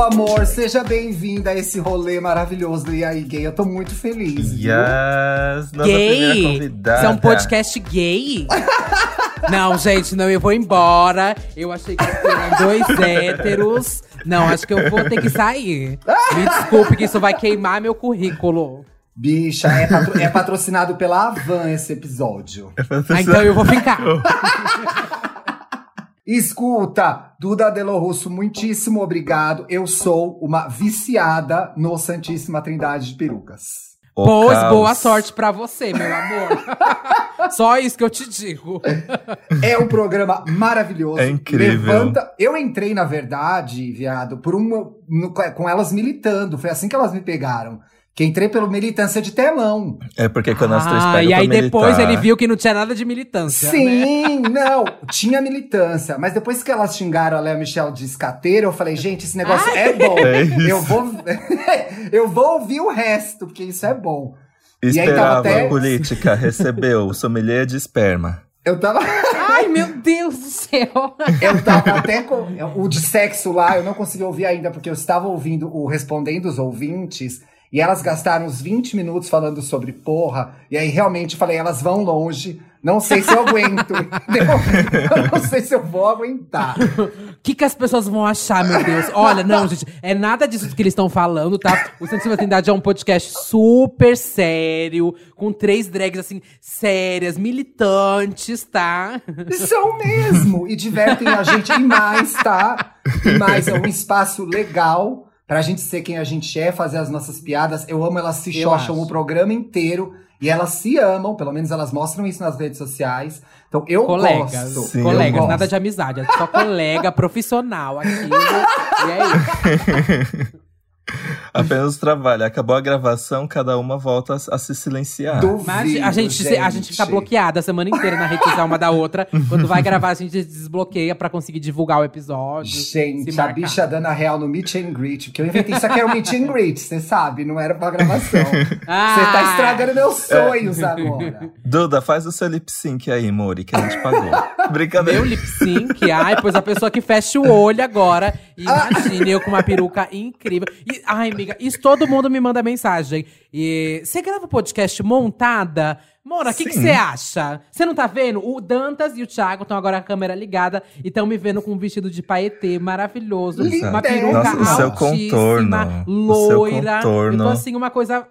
meu amor, seja bem-vinda a esse rolê maravilhoso do E aí Gay. Eu tô muito feliz. viu? Yes! Nossa primeira Gay? convidada. Isso é um podcast gay? não, gente, não, eu vou embora. Eu achei que eram dois héteros. Não, acho que eu vou ter que sair. Me desculpe que isso vai queimar meu currículo. Bicha, é, patro- é patrocinado pela Avan esse episódio. Ah, então eu vou ficar. Escuta, Duda Delo Russo, muitíssimo obrigado. Eu sou uma viciada no Santíssima Trindade de Perucas. O Pois caos. boa sorte pra você, meu amor. Só isso que eu te digo. É um programa maravilhoso. É incrível. Levanta. Eu entrei, na verdade, viado, por uma. no- com elas militando. Foi assim que elas me pegaram. Que entrei pelo militância de telão. É porque quando as três Ah, pegam e aí depois militar- ele viu que não tinha nada de militância. né? Sim, não, tinha militância. Mas depois que elas xingaram a Léa Michel de escateira, eu falei, gente, esse negócio é bom. É eu, vou, eu vou ouvir o resto, porque isso é bom. E aí tava Esperava até- a política, recebeu sommelier de esperma. Eu tava. Ai, meu Deus do céu. Eu tava até com. O de sexo lá, eu não consegui ouvir ainda, porque eu estava ouvindo o Respondendo os Ouvintes. E elas gastaram uns 20 minutos falando sobre porra. E aí realmente falei, elas vão longe. Não sei se eu aguento. não sei se eu vou aguentar. O que, que as pessoas vão achar, meu Deus? Olha, não, gente, é nada disso que eles estão falando, tá? O Santíssima Trindade é um podcast super sério, com três drags, assim, sérias, militantes, tá? São mesmo! E divertem a gente. E mais, tá? E mais, é um espaço legal pra gente ser quem a gente é, fazer as nossas piadas. Eu amo, elas se Eu acho. o programa inteiro. E elas se amam, pelo menos elas mostram isso nas redes sociais. Então eu Colegas, gosto. Sim, eu colegas, gosto. nada de amizade, é só colega profissional aquilo. e é isso. Apenas trabalho. Acabou a gravação, cada uma volta a, a se silenciar. Duvido, Mas a gente, se- a gente fica bloqueada a semana inteira na rede social uma da outra. Quando vai gravar, a gente desbloqueia pra conseguir divulgar o episódio. Gente, a bicha dando a real no meet and greet. Porque eu inventei isso aqui era um meet and greet, você sabe, não era pra gravação. Você Ah! tá estragando meus sonhos agora. Duda, faz o seu lip sync aí, Mori, que a gente pagou. Brincadeira. Meu lip sync, ai, pois a pessoa que fecha o olho agora. Imagine eu com uma peruca incrível. E, ai, amiga, isso todo mundo me manda mensagem. E você grava podcast montada? Mora, o que você acha? Você não tá vendo? O Dantas e o Thiago estão agora com a câmera ligada e estão me vendo com um vestido de paetê maravilhoso. Exato. Uma peruca Nossa, o seu contorno, o seu loira. Eu tô contorno. assim, uma coisa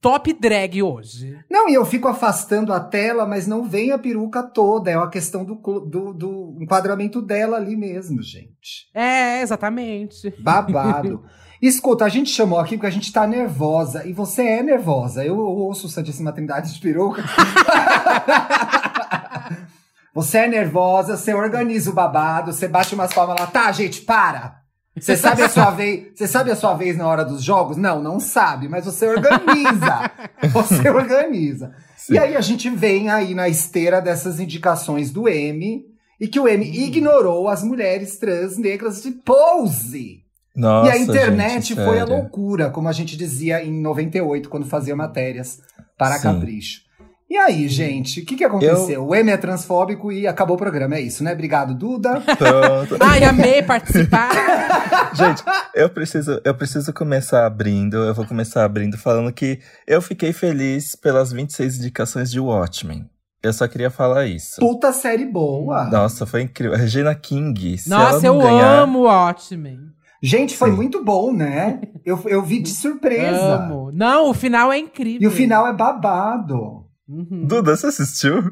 top drag hoje. Não, e eu fico afastando a tela, mas não vem a peruca toda. É uma questão do, do, do enquadramento dela ali mesmo, gente. É, exatamente. Babado. Escuta, a gente chamou aqui porque a gente tá nervosa. E você é nervosa. Eu ouço Santíssima Trindade de peruca. você é nervosa, você organiza o babado, você bate umas palmas lá. Tá, gente, para! Você sabe a sua vez? Você sabe a sua vez na hora dos jogos? Não, não sabe, mas você organiza. Você organiza. E aí a gente vem aí na esteira dessas indicações do M e que o M ignorou as mulheres trans negras de pose. Nossa, e a internet gente, foi a loucura, como a gente dizia em 98, quando fazia matérias para Sim. Capricho. E aí, gente, o que, que aconteceu? O M é transfóbico e acabou o programa, é isso, né? Obrigado, Duda. Pronto. Ai, amei participar. Gente, eu preciso, eu preciso começar abrindo. Eu vou começar abrindo falando que eu fiquei feliz pelas 26 indicações de Watchmen. Eu só queria falar isso. Puta série boa. Nossa, foi incrível. Regina King. Se Nossa, ela eu não ganhar, amo Watchmen. Gente, foi Sim. muito bom, né? Eu, eu vi de surpresa. Amo. Não, o final é incrível. E o final é babado. Uhum. Duda, você assistiu?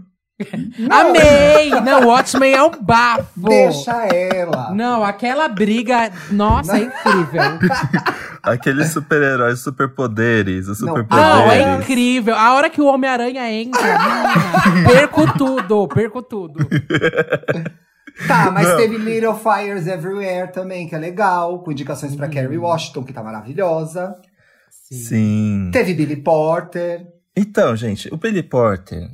Amei! Não, Watchmen é um bafo. Deixa ela. Não, aquela briga, nossa, é incrível. Aqueles super-heróis, superpoderes, os Não. superpoderes. Não, é incrível. A hora que o Homem-Aranha entra, menina, perco tudo, perco tudo. Tá, mas Não. teve Little Fires Everywhere também, que é legal, com indicações Uhum. pra Kerry Washington, que tá maravilhosa. Sim. Teve Billy Porter. Então, gente, o Billy Porter.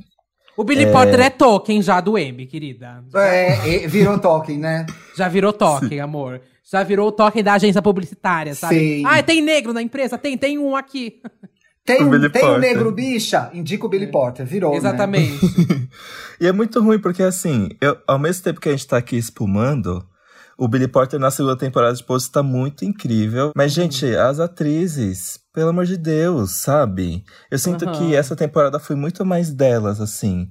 O Billy Potter é Tolkien já do M, querida. É, e- virou Tolkien, né? Já virou Tolkien, amor. Já virou o Tolkien da agência publicitária, sabe? Sim. Ah, tem negro na empresa? Tem, tem um aqui. Tem, O um, Billy tem um negro bicha? Indica o Billy Porter, virou, né? Exatamente. E é muito ruim, porque assim, eu, ao mesmo tempo que a gente tá aqui espumando, O Billy Porter na segunda temporada de Pose tá muito incrível. Mas, gente, as atrizes, pelo amor de Deus, sabe? Eu sinto Aham. que essa temporada foi muito mais delas, assim.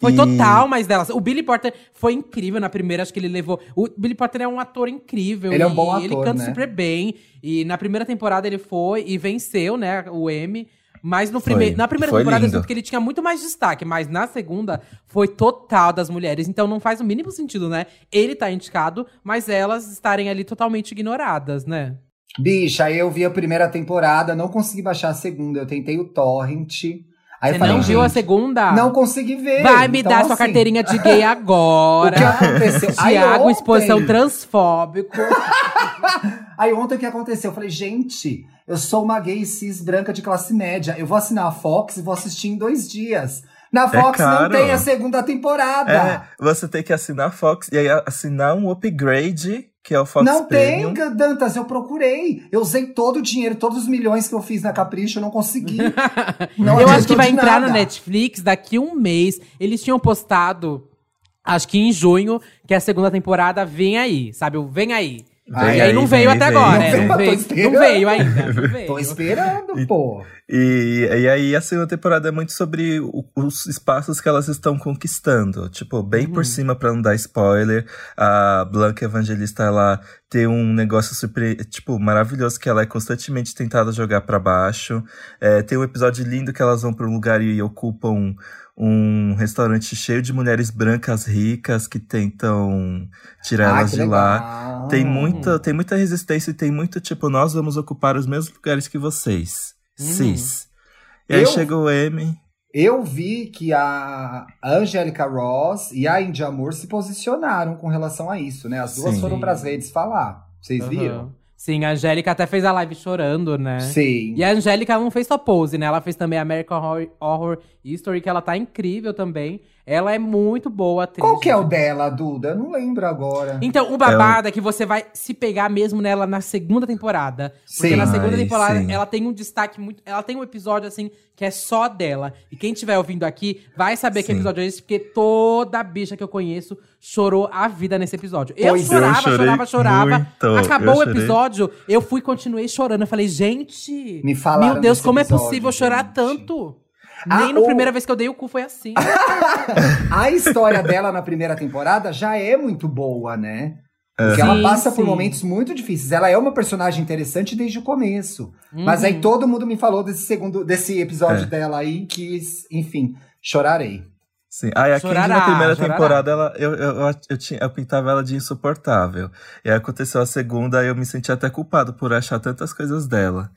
Foi E- total mais delas. O Billy Porter foi incrível na primeira, acho que ele levou. O Billy Porter é um ator incrível. Ele é um bom Ele ator, canta né? super bem. E na primeira temporada ele foi e venceu, né, o Emmy. Mas no Foi. prime... na primeira Foi temporada eu lindo. sinto que ele tinha muito mais destaque, mas na segunda foi total das mulheres. Então não faz o mínimo sentido, né? Ele tá indicado, mas elas estarem ali totalmente ignoradas, né? Bicha, aí eu vi a primeira temporada, não consegui baixar a segunda. Eu tentei o Torrent. Aí Você falei, não viu a segunda? Não consegui ver. Vai me Então, dar sua assim, carteirinha de gay agora. O que aconteceu? Aí Tiago, ontem- exposição transfóbico. Aí ontem o que aconteceu? Eu falei, gente, eu sou uma gay cis branca de classe média. Eu vou assinar a Fox e vou assistir em dois dias. Na Fox não caro. tem a segunda temporada. É, você tem que assinar a Fox e aí assinar um upgrade, que é o Fox não Premium. tem, Dantas, eu procurei. Eu usei todo o dinheiro, todos os milhões que eu fiz na Capricho, eu não consegui. Não eu acho que vai entrar nada. no Netflix daqui um mês. Eles tinham postado, acho que em junho, que a segunda temporada vem aí, sabe? O Vem aí. Vem e aí não veio até agora, Não é, veio, não, tô veio, não veio ainda. Não veio. Tô esperando, pô. E, e aí a segunda temporada é muito sobre o- os espaços que elas estão conquistando. Tipo, bem por cima pra não dar spoiler. A Blanca Evangelista, ela tem um negócio super, tipo, maravilhoso que ela é constantemente tentada jogar pra baixo. É, tem um episódio lindo que elas vão pra um lugar e ocupam um restaurante cheio de mulheres brancas ricas que tentam tirar Ah, elas de lá. legal. Tem muita, tem muita resistência e tem muito, tipo, nós vamos ocupar os mesmos lugares que vocês. Uhum. Cis. E aí Eu- chega o M. Eu vi que a Angélica Ross e a India Moore se posicionaram com relação a isso, né? As duas Sim. foram pras redes falar. Vocês viram? Sim, a Angélica até fez a live chorando, né? Sim. E a Angélica não fez só pose, né? Ela fez também American Horror, Horror History, que ela tá incrível também. Ela é muito boa atriz. Qual que é o dela, Duda? Eu não lembro agora. Então, o babado é que você vai se pegar mesmo nela na segunda temporada. Porque Sim. na segunda Ai, temporada sim. ela tem um destaque muito. Ela tem um episódio, assim, que é só dela. E quem estiver ouvindo aqui vai saber que Sim. episódio é esse, porque toda bicha que eu conheço chorou a vida nesse episódio. Eu Pois é. chorava, Eu chorava, chorava. muito, Acabou eu o episódio, eu fui e continuei chorando. Eu falei, gente. Me falaram Meu Deus, como é episódio, possível chorar gente. tanto? Ah, Nem na o- primeira vez que eu dei o cu foi assim. A história dela na primeira temporada já é muito boa, né? Porque ela Sim, passa por sim. momentos muito difíceis. Ela é uma personagem interessante desde o começo. Mas aí Uhum. todo mundo me falou desse segundo, desse episódio É. dela aí que, enfim, chorarei. Sim. Aí a Candy Chorará, na primeira chorará. temporada, ela, eu, eu, eu, eu, tinha, eu pintava ela de insuportável. E aí aconteceu a segunda, eu me senti até culpado por achar tantas coisas dela.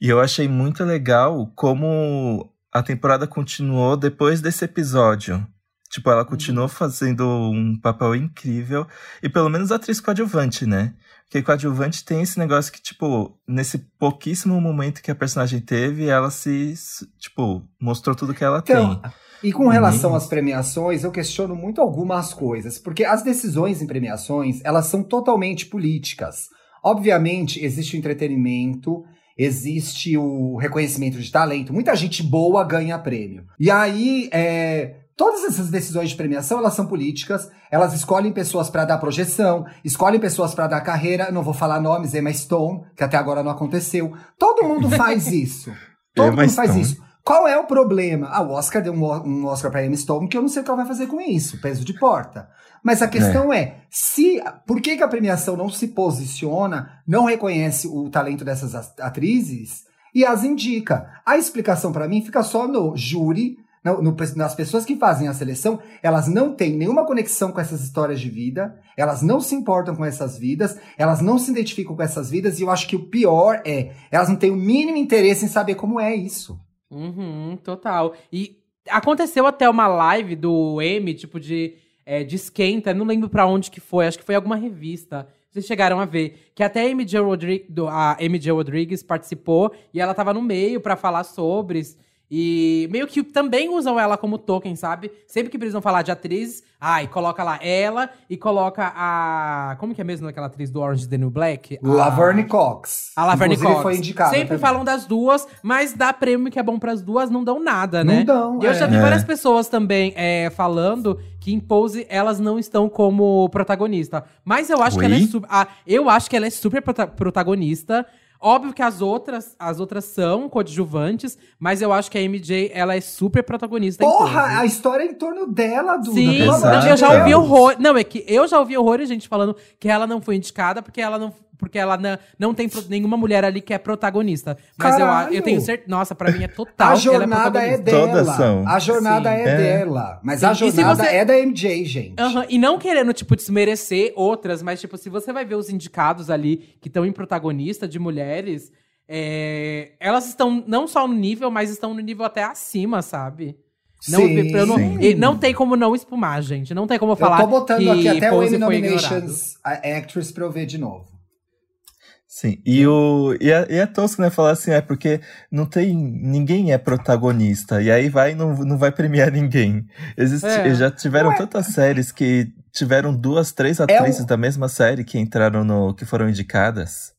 E eu achei muito legal como a temporada continuou depois desse episódio. Tipo, ela continuou fazendo um papel incrível. E pelo menos atriz coadjuvante, né? Porque coadjuvante tem esse negócio que, tipo, nesse pouquíssimo momento que a personagem teve, ela se, tipo, mostrou tudo que ela Então, tem. e com relação Uhum. às premiações, eu questiono muito algumas coisas. Porque as decisões em premiações, elas são totalmente políticas. Obviamente, existe o entretenimento, existe o reconhecimento de talento. Muita gente boa ganha prêmio. E aí, é, todas essas decisões de premiação, elas são políticas. Elas escolhem pessoas para dar projeção, escolhem pessoas para dar carreira. Não vou falar nomes, Emma Stone, que até agora não aconteceu. Todo mundo faz isso. Todo Emma mundo faz Stone. isso. Qual é o problema? Ah, o Oscar deu um, um Oscar pra Emma Stone, que eu não sei o que ela vai fazer com isso, peso de porta. Mas a questão é, se por que, que a premiação não se posiciona, não reconhece o talento dessas as- atrizes e as indica? A explicação pra mim fica só no júri, no- no- nas pessoas que fazem a seleção, elas não têm nenhuma conexão com essas histórias de vida, elas não se importam com essas vidas, elas não se identificam com essas vidas, e eu acho que o pior é, elas não têm o mínimo interesse em saber como é isso. Uhum, total. E aconteceu até uma live do M, tipo, de, é, de esquenta, não lembro pra onde que foi, acho que foi alguma revista. Vocês chegaram a ver. Que até a MJ, Rodri do, a MJ Rodrigues participou e ela tava no meio pra falar sobre. E meio que também usam ela como token, sabe? Sempre que precisam falar de atriz, ai, coloca lá ela e coloca a. Como que é mesmo aquela atriz do Orange the New Black? A- Laverne Cox. a Laverne Inclusive, Cox. foi indicada. Sempre também. falam das duas, mas dá prêmio que é bom pras duas, não dão nada, né? Não dão, E eu já é. vi É. várias pessoas também é, falando que em Pose elas não estão como protagonista. Mas eu acho que ela é Oi? super. ah, eu acho que ela é super prota- protagonista. Óbvio que as outras, as outras são coadjuvantes, mas eu acho que a MJ ela é super protagonista Porra, a história é em torno dela, Duda. Sim, não, eu já ouvi horror. Não, é que eu já ouvi horrores, gente, falando que ela não foi indicada porque ela não. Porque ela não, não tem nenhuma mulher ali que é protagonista. Mas eu, Caralho. eu tenho certeza. Nossa, pra mim é total. A ela jornada é, protagonista. dela. Todas são. A jornada Sim. é, É. dela. Mas Sim. a jornada você- é da MJ, gente. Aham, E não querendo, tipo, desmerecer outras, mas, tipo, se você vai ver os indicados ali que estão em protagonista de mulheres, é, elas estão não só no nível, mas estão no nível até acima, sabe? Não, Sim. eu não, Sim. e não tem como não espumar, gente. Não tem como Eu falar tô botando que aqui até o ignorado. Nominations Actress pra eu ver de novo. Sim, e, o, e, é, e é tosco, né? Falar assim, é porque não tem. Ninguém é protagonista. E aí vai e não, não vai premiar ninguém. Existe, É. Já tiveram Ué. tantas séries que tiveram duas, três atrizes da mesma série que entraram no. que foram indicadas.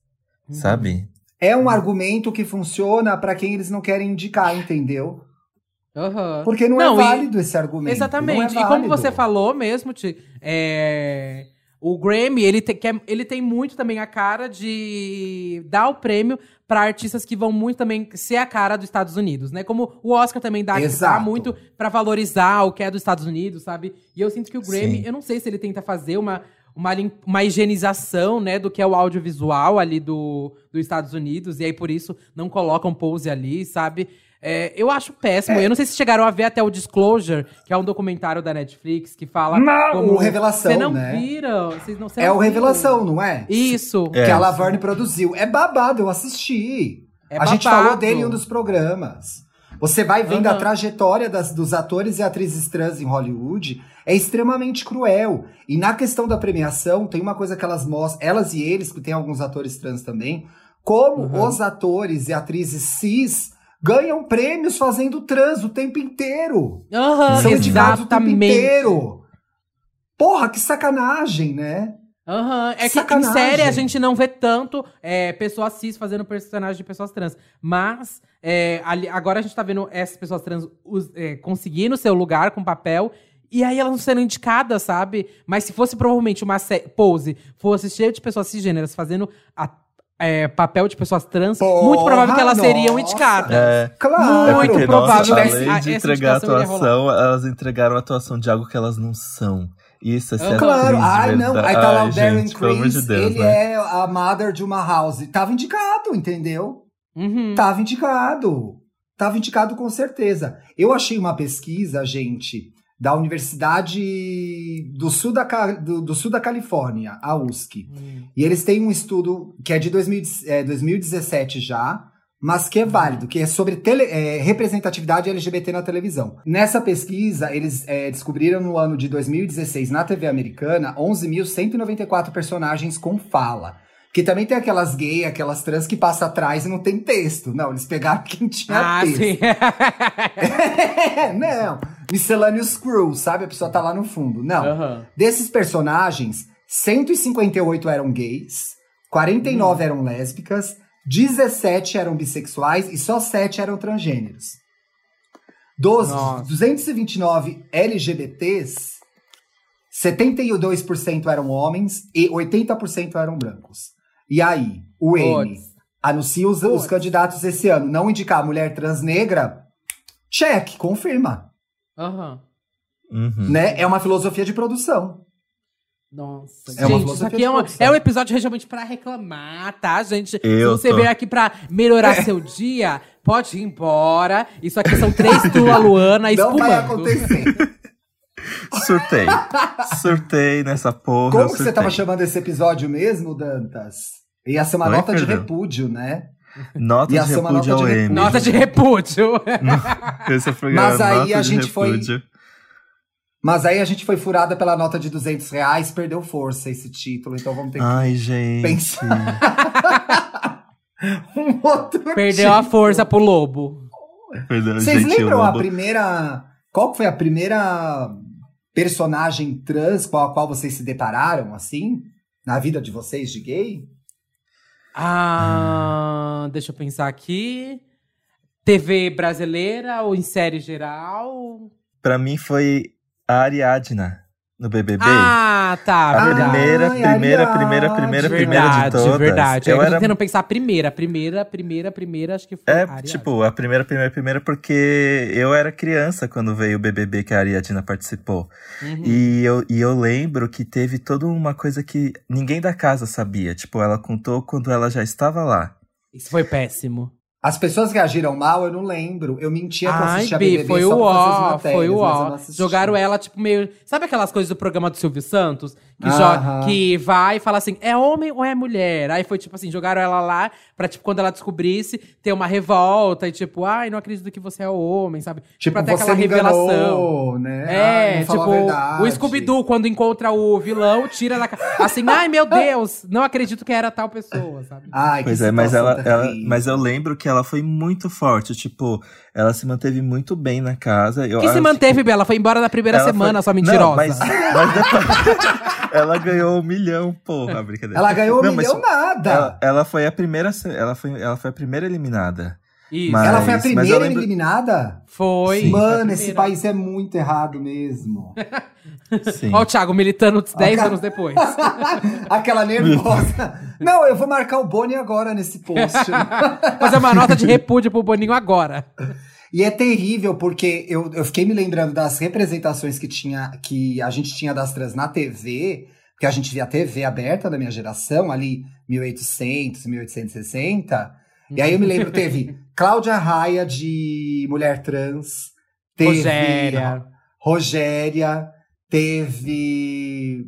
Uhum. Sabe? É um argumento que funciona pra quem eles não querem indicar, entendeu? Aham. Porque não, Não, é e- válido esse argumento. Exatamente. é e como você falou mesmo, Ti, é, o Grammy, ele, te- quer- ele tem muito também a cara de dar o prêmio para artistas que vão muito também ser a cara dos Estados Unidos, né? Como o Oscar também dá, dá muito para valorizar o que é dos Estados Unidos, sabe? E eu sinto que o Grammy, Sim. eu não sei se ele tenta fazer uma uma, uma higienização, né, do que é o audiovisual ali do, dos Estados Unidos, e aí por isso não colocam pose ali, sabe? É, eu acho péssimo. Eu não sei se chegaram a ver até o Disclosure, que é um documentário da Netflix que fala. Não, como... o Revelação, Você não né? viram? Vocês não, você É não o viu? Revelação, não é? Isso. É. Que a Laverne produziu. É babado, eu assisti. É a gente babado. falou dele em um dos programas. Você vai vendo a Aham. trajetória das- dos atores e atrizes trans em Hollywood. É extremamente cruel. E na questão da premiação, tem uma coisa que elas mostram, elas e eles, que tem alguns atores trans também, como Uhum. os atores e atrizes cis ganham prêmios fazendo trans o tempo inteiro. Aham, São indicados o tempo inteiro. Porra, que sacanagem, né? Aham, É que em Sacanagem. série a gente não vê tanto é, pessoas cis fazendo personagem de pessoas trans. Mas é, ali- agora a gente tá vendo essas pessoas trans us- é, conseguindo seu lugar com papel. E aí elas não sendo indicadas, sabe? Mas se fosse provavelmente uma pose, fosse cheio de pessoas cisgêneras fazendo a- é, papel de pessoas trans, Porra, muito provável que elas seriam nossa. indicadas. É. Claro. É Muito porque, provável nossa, que além essa de entregar atuação, elas entregaram a atuação de algo que elas não são. Isso é ser Aham. Claro, de ai não, aí tá lá o Darren de Criss, Deus, ele né? é a mother de uma house. Tava indicado, entendeu? Uhum. Tava indicado. Tava indicado com certeza. Eu achei uma pesquisa, gente, da Universidade do Sul da, do, do Sul da Califórnia, a USC. Hum. E eles têm um estudo que é de 2000 é, 2017 já, mas que é válido, que é sobre tele- é, representatividade LGBT na televisão. Nessa pesquisa, eles é, descobriram no ano de 2016, na TV americana, 11.194 personagens com fala. Que também tem aquelas gay, aquelas trans que passa atrás e não tem texto. Não, eles pegaram quem tinha Ah, texto. sim. não, miscellaneous crew, sabe? A pessoa tá lá no fundo. Não. Aham. Desses personagens, 158 eram gays, 49 eram lésbicas, 17 eram bissexuais e só 7 eram transgêneros. Dos Nossa. 229 LGBTs, 72% eram homens e 80% eram brancos. E aí, o N anuncia os, os candidatos esse ano. Não indicar mulher trans negra? Check, confirma. Aham. Uhum. Né? É uma filosofia de produção. Nossa, É gente, isso aqui é, uma- é um episódio realmente pra reclamar, tá, gente? Eu Se você tô. veio aqui pra melhorar seu dia, pode ir embora. Isso aqui são três Tua Luana Não vai espumando. acontecer. Surtei. Surtei nessa porra. Como que você tava chamando esse episódio mesmo, Dantas? Ia ser uma Oi, nota de repúdio, né? Nota de uma repúdio nota ao de repúdio. Nota de repúdio. Esse é o programa, Mas aí nota a gente foi-. Mas aí a gente foi furada pela nota de 200 reais, perdeu força esse título, então vamos ter que Ai, gente. pensar um outro Perdeu a força pro lobo. Vocês gente, lembram a primeira... Qual que foi a primeira personagem trans com a qual vocês se depararam, assim? Na vida de vocês, de gay? Ah, deixa eu pensar aqui. TV brasileira ou em série geral? Pra mim foi a Ariadna no BBB. Ah, tá. a verdade. primeira, Ai, primeira, Ariadne. primeira, primeira, primeira de Verdade, todas. verdade. Eu Eu era tentando pensar a primeira, a primeira, a primeira, a primeira, acho que foi É, a tipo, a primeira, primeira, primeira, porque eu era criança quando veio o BBB que a Ariadna participou. Uhum. E, eu, e eu lembro que teve toda uma coisa que ninguém da casa sabia. Tipo, ela contou quando ela já estava lá. Isso foi péssimo. As pessoas reagiram mal, eu não lembro. Eu mentia que eu Ai, assistia Bi, BBB foi só o pra ó, matérias, foi o ó. Jogaram ela, tipo, meio. Sabe aquelas coisas do programa do Silvio Santos? Que, que vai e fala assim: é homem ou é mulher? Aí foi tipo assim: jogaram ela lá pra, tipo, quando ela descobrisse, ter uma revolta e tipo, ai, não acredito que você é homem, sabe? Tipo, pra ter você aquela revelação. enganou, né? É, falou tipo, o Scooby-Doo, quando encontra o vilão, tira na cara. Assim, ai meu Deus, não acredito que era tal pessoa, sabe? Ai, Pois que é, mas ela, ela, mas eu lembro que ela foi muito forte. Tipo, ela se manteve muito bem na casa. Eu que se manteve, Bela? Foi embora na primeira semana, foi- sua mentirosa. Não, mas, mas depois- ela ganhou um milhão, porra, brincadeira. Ela ganhou Não, um milhão nada. Ela, ela foi a primeira, ela foi, ela foi a primeira eliminada. Isso. Mas- Ela foi a primeira lembro- eliminada? Foi. Sim. Mano, esse país é muito errado mesmo. Sim. Ó, o Thiago militando 10 cara- anos depois. Aquela nervosa. Não, eu vou marcar o Boni agora nesse post. Fazer uma nota de repúdio pro Boninho agora. E é terrível, porque eu, eu fiquei me lembrando das representações que, tinha, que a gente tinha das trans na TV, porque a gente via TV aberta da minha geração, ali 1800, 1860. E aí eu me lembro, teve Cláudia Raia de Mulher Trans, teve Rogéria. Rogéria, teve.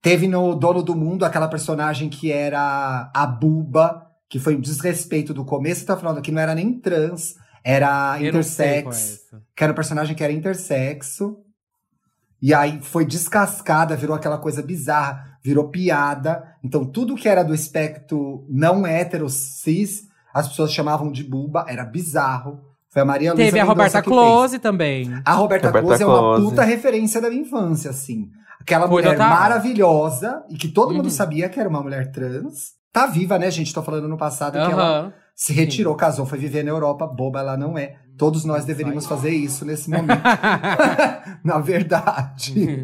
Teve no Dono do Mundo aquela personagem que era a Buba, que foi um desrespeito do começo até o final, que não era nem trans, era Eu qual é intersex, que era um personagem que era intersexo. E aí foi descascada, virou aquela coisa bizarra, virou piada. Então tudo que era do espectro não hétero, cis, as pessoas chamavam de buba, era bizarro. Foi a Maria Luísa Teve a Roberta que fez. Close também. A Roberta, Roberta Close é uma Close. puta referência da minha infância, assim. Aquela Foi mulher maravilhosa e que todo Uhum. mundo sabia que era uma mulher trans. Tá viva, né, gente? Tô falando no passado que ela Aham. Se retirou, casou, foi viver na Europa. Boba ela não é. Todos nós deveríamos fazer isso nesse momento. na verdade.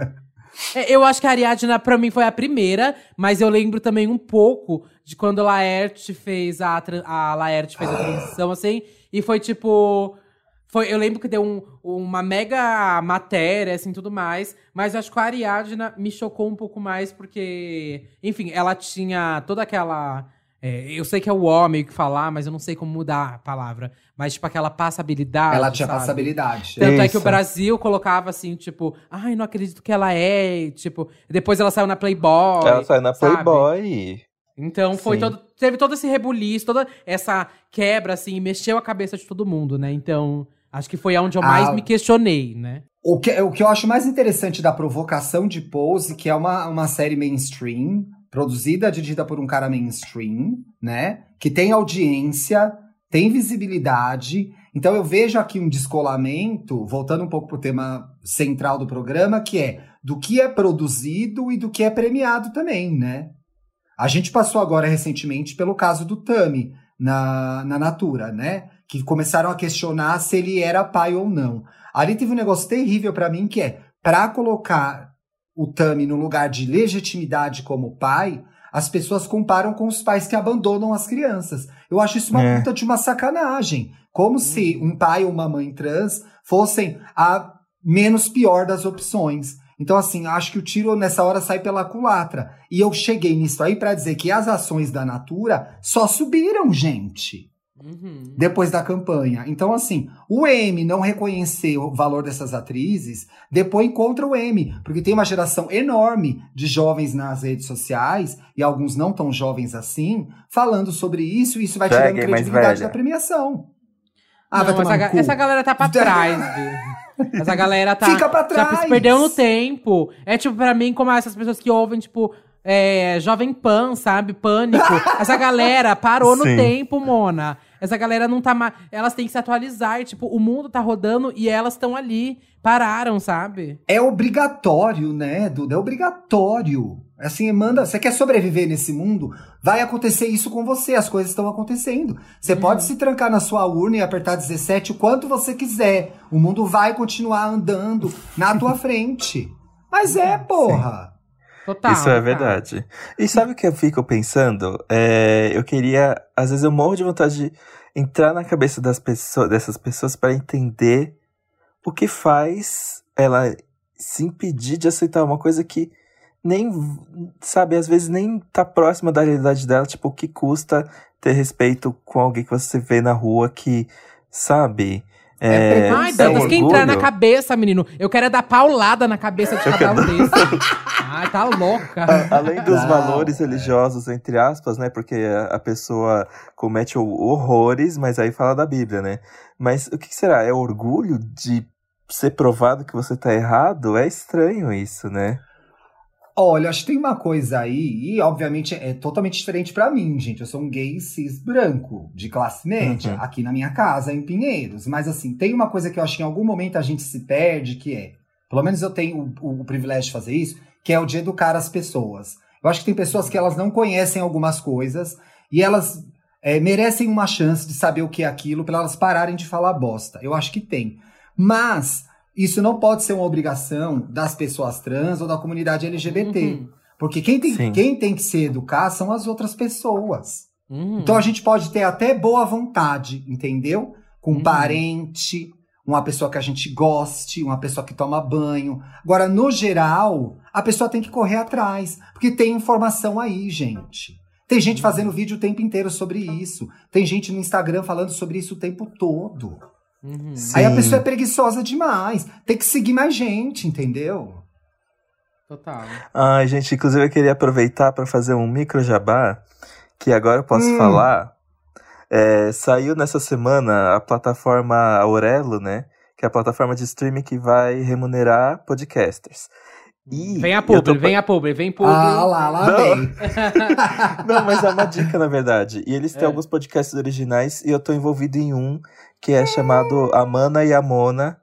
É, Eu acho que a Ariadna, pra mim, foi a primeira, mas eu lembro também um pouco de quando a Laerte fez a, a Laerte fez a transição, assim, e foi tipo. Foi, eu lembro que deu um- uma mega matéria, assim, tudo mais. Mas eu acho que a Ariadna me chocou um pouco mais, porque, enfim, ela tinha toda aquela. É, eu sei que é o homem que falar, mas eu não sei como mudar a palavra. Mas, tipo, aquela passabilidade. ela tinha sabe? passabilidade. Tanto é que o Isso. Brasil colocava assim, tipo, ai, não acredito que ela é. e, Tipo, depois ela saiu na Playboy. Ela saiu na sabe? Playboy. Então foi Sim. todo. Teve todo esse rebuliço, toda essa quebra, assim, e mexeu a cabeça de todo mundo, né? Então, acho que foi onde eu mais Ah. me questionei, né? O que, o que eu acho mais interessante da provocação de Pose, que é uma, uma série mainstream, produzida, dirigida por um cara mainstream, né? Que tem audiência, tem visibilidade. Então eu vejo aqui um descolamento, voltando um pouco pro tema central do programa, que é do que é produzido e do que é premiado também, né? A gente passou agora recentemente pelo caso do Tami na, na Natura, né? Que começaram a questionar se ele era pai ou não. Ali teve um negócio terrível pra mim que é para colocar o Tami no lugar de legitimidade como pai, as pessoas comparam com os pais que abandonam as crianças. Eu acho isso uma É. puta de uma sacanagem. Como se um pai ou uma mãe trans fossem a menos pior das opções. Então, assim, acho que o tiro nessa hora sai pela culatra. E eu cheguei nisso aí pra dizer que as ações da Natura só subiram, gente Uhum. depois da campanha. Então, assim, o M não reconhecer o valor dessas atrizes, depois contra o M, porque tem uma geração enorme de jovens nas redes sociais, e alguns não tão jovens assim, falando sobre isso, e isso vai tirando Segue, mais credibilidade da premiação. Ah, Não, vai tomar essa, cu. essa galera tá pra trás. Essa galera tá. Fica pra Já trás. se perdeu no tempo. É tipo, pra mim, como essas pessoas que ouvem, tipo, é, Jovem Pan, sabe? Pânico. Essa galera parou no tempo, Mona. Essa galera não tá mais. Elas têm que se atualizar. E, tipo, o mundo tá rodando e elas estão ali. Pararam, sabe? É obrigatório, né, Duda? É obrigatório. Assim, manda, você quer sobreviver nesse mundo? Vai acontecer isso com você, as coisas estão acontecendo. Você Uhum. pode se trancar na sua urna e apertar 17 o quanto você quiser. O mundo vai continuar andando na tua frente. Mas é, porra. Total. Isso é verdade. E sabe o que eu fico pensando? É, eu queria. Às vezes eu morro de vontade de entrar na cabeça das pessoas, dessas pessoas para entender o que faz ela se impedir de aceitar uma coisa que nem, sabe, às vezes nem tá próxima da realidade dela. Tipo, o que custa ter respeito com alguém que você vê na rua que, sabe? É É, Ai, é Dantas, um quer entrar na cabeça, menino? Eu quero é dar paulada na cabeça de cada um desses. Ai, tá louca. Além dos Não, valores é. religiosos, entre aspas, né? Porque a, a pessoa comete horrores, mas aí fala da Bíblia, né? Mas o que que será? É orgulho de ser provado que você tá errado? É estranho isso, né? Olha, acho que tem uma coisa aí, e obviamente é totalmente diferente pra mim, gente. Eu sou um gay cis branco, de classe média, Uhum. aqui na minha casa, em Pinheiros. Mas assim, tem uma coisa que eu acho que em algum momento a gente se perde, que é, pelo menos eu tenho o, o privilégio de fazer isso, que é o de educar as pessoas. Eu acho que tem pessoas que elas não conhecem algumas coisas e elas é, merecem uma chance de saber o que é aquilo para elas pararem de falar bosta. Eu acho que tem. Mas isso não pode ser uma obrigação das pessoas trans ou da comunidade LGBT. Uhum. Porque quem tem, Sim. quem tem que se educar são as outras pessoas. Uhum. Então a gente pode ter até boa vontade, entendeu? Com um Uhum. parente, uma pessoa que a gente goste, uma pessoa que toma banho. Agora, no geral, a pessoa tem que correr atrás, porque tem informação aí, gente. Tem gente fazendo vídeo o tempo inteiro sobre isso. Tem gente no Instagram falando sobre isso o tempo todo. Uhum. Aí a pessoa é preguiçosa demais. Tem que seguir mais gente, entendeu? Total. Ai, gente, inclusive eu queria aproveitar para fazer um micro jabá, que agora eu posso Hum. falar. É, saiu nessa semana a plataforma Aurelo, né? Que é a plataforma de streaming que vai remunerar podcasters. E Vem a publi, tô- vem a publi, vem publi. Ah lá, lá Não. vem. Não, mas é uma dica, na verdade. E eles têm É. alguns podcasts originais e eu tô envolvido em um que é chamado Amana e Amona,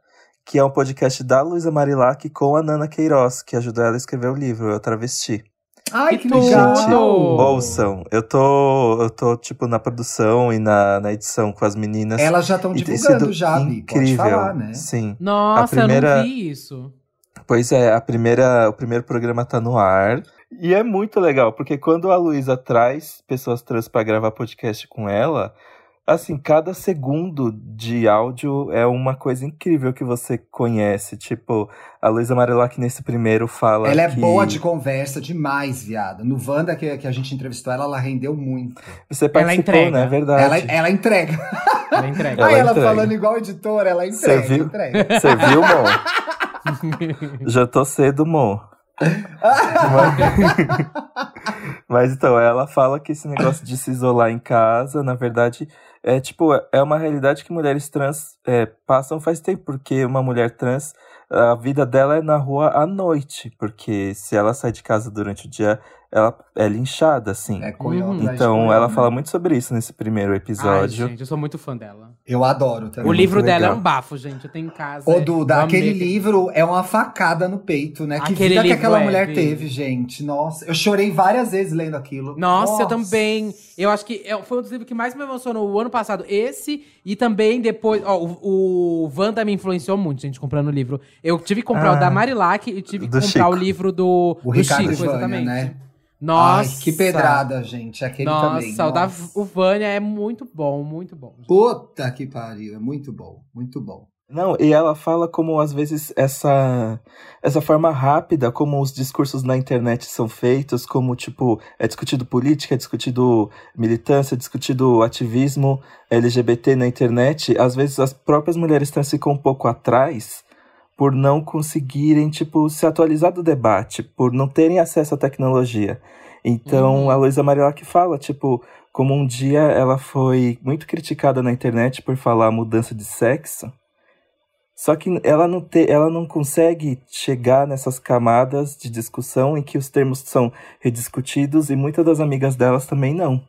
que é um podcast da Luísa Marilac com a Nana Queiroz, que ajudou ela a escrever o livro, Eu Travesti. Ai, Que que legal. Gente, ouçam. Eu tô, eu tô, tipo, na produção e na, na edição com as meninas. Elas já estão divulgando já, Bi. Pode incrível. falar, né? Sim. Nossa, A primeira- eu não vi isso. Pois é, a primeira, o primeiro programa tá no ar. E é muito legal, porque quando a Luísa traz pessoas trans pra gravar podcast com ela, assim, cada segundo de áudio é uma coisa incrível que você conhece. Tipo, a Luísa Marilac nesse primeiro fala Ela é que boa de conversa demais, viada. No Wanda que, que a gente entrevistou ela, ela rendeu muito. você participou, entrega. né? É verdade. Ela, ela entrega. Ela entrega. Ela Aí ela entrega. falando igual editora, ela Você entrega. viu? entrega. Você viu, Mo? Já tô cedo, Mo. Mas... Mas então, ela fala que esse negócio de se isolar em casa, na verdade, é tipo, é uma realidade que mulheres trans é, passam faz tempo, porque uma mulher trans, a vida dela é na rua à noite, porque se ela sai de casa durante o dia, ela é linchada, assim. É coió Uhum. Então, coió, ela fala muito sobre isso nesse primeiro Ai, episódio. gente, eu sou muito fã dela. Eu adoro também. o livro muito dela é legal. um bafo, gente. Eu tenho em casa. Ô, é- Duda, aquele amei livro é uma facada no peito, né? Que Aquele vida que aquela é, mulher teve, gente. Nossa, eu chorei várias vezes lendo aquilo. Nossa, eu também. Eu acho que é- foi um dos livros que mais me emocionou o ano passado. Esse e também depois. Ó, o, o Wanda me influenciou muito, gente, comprando o livro. Eu tive que comprar Ah, o da Marilac e tive que comprar o Chico. livro do, O do Ricardo Chico, Vânia, exatamente. né? Nossa. Ai, que pedrada, gente. Aquele Nossa, também. o da Nossa. o Vânia é muito bom, muito bom. Puta que pariu. É muito bom, muito bom. Não, e ela fala como às vezes essa essa forma rápida como os discursos na internet são feitos, como tipo, é discutido política, é discutido militância, é discutido ativismo LGBT na internet, às vezes as próprias mulheres trans ficam um pouco atrás por não conseguirem, tipo, se atualizar do debate, por não terem acesso à tecnologia. Então, Uhum. a Luísa Marilac fala, tipo, como um dia ela foi muito criticada na internet por falar mudança de sexo, só que ela não, te, ela não consegue chegar nessas camadas de discussão em que os termos são rediscutidos e muitas das amigas delas também não.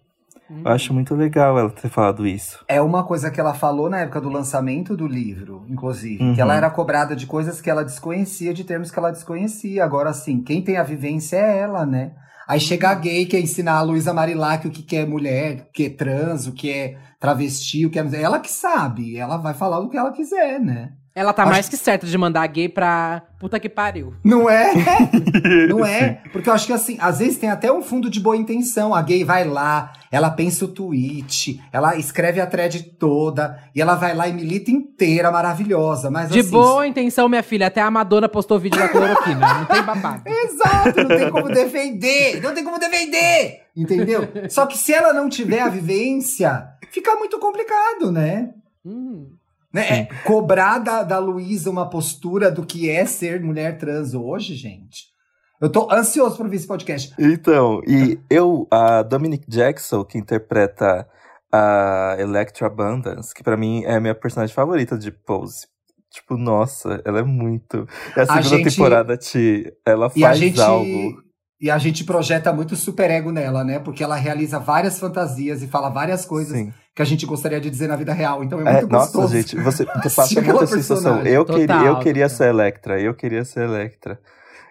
Eu acho muito legal ela ter falado isso. É uma coisa que ela falou na época do lançamento do livro, inclusive. Uhum. Que ela era cobrada de coisas que ela desconhecia, de termos que ela desconhecia. Agora, assim, quem tem a vivência é ela, né? Aí chega a gay que é ensinar a Luísa Marilac o que, que é mulher, o que é trans, o que é travesti, o que é. Ela que sabe, ela vai falar o que ela quiser, né? Ela tá Acho- mais que certa de mandar gay pra puta que pariu. Não é? Não é? Porque eu acho que assim, às vezes tem até um fundo de boa intenção. A gay vai lá, ela pensa o tweet, ela escreve a thread toda, e ela vai lá e milita inteira, maravilhosa. Mas De assim, boa intenção, minha filha. Até a Madonna postou vídeo da cloroquina. Não tem babado. Exato, não tem como defender, não tem como defender, entendeu? Só que se ela não tiver a vivência, fica muito complicado, né? Hum. né? É, cobrar da, da Luísa uma postura do que é ser mulher trans hoje, gente. Eu tô ansioso pra ver esse podcast. Então, e eu, a Dominic Jackson, que interpreta a Electra Abundance, que pra mim é a minha personagem favorita de Pose. Tipo, nossa, ela é muito. E a A segunda gente- temporada, Ti, ela E a faz gente. algo. E a gente projeta muito superego nela, né? Porque ela realiza várias fantasias e fala várias coisas Sim. que a gente gostaria de dizer na vida real. Então é É, muito nossa, gostoso. gente, você passa muita sensação. Eu, Total, queria, eu queria ser Electra, eu queria ser Electra.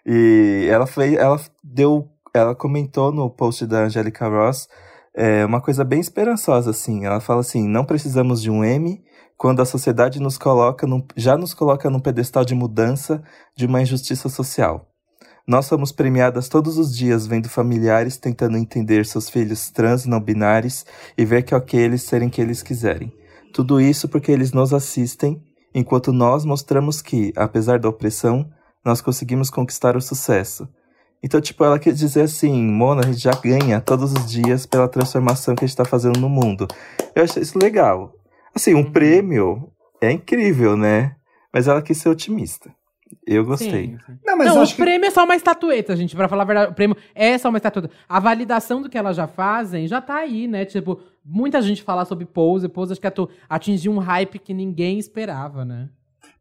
E ela fez, ela deu, ela comentou no post da Angelica Ross é, uma coisa bem esperançosa, assim. Ela fala assim: não precisamos de um M quando a sociedade nos coloca num, já nos coloca num pedestal de mudança de uma injustiça social. Nós somos premiadas todos os dias vendo familiares tentando entender seus filhos trans não binários e ver que é ok eles serem quem eles quiserem. Tudo isso porque eles nos assistem, enquanto nós mostramos que, apesar da opressão, nós conseguimos conquistar o sucesso. Então, tipo, ela quer dizer assim, Mona, a gente já ganha todos os dias pela transformação que a gente tá fazendo no mundo. Eu achei isso legal. Assim, um Uhum. prêmio é incrível, né? Mas ela quis ser otimista. Eu gostei. Sim, sim. Não, mas não, eu o acho que prêmio é só uma estatueta, gente. Pra falar a verdade, o prêmio é só uma estatueta. A validação do que elas já fazem já tá aí, né? Tipo, muita gente fala sobre Pose. Pose acho que atu- atingiu um hype que ninguém esperava, né?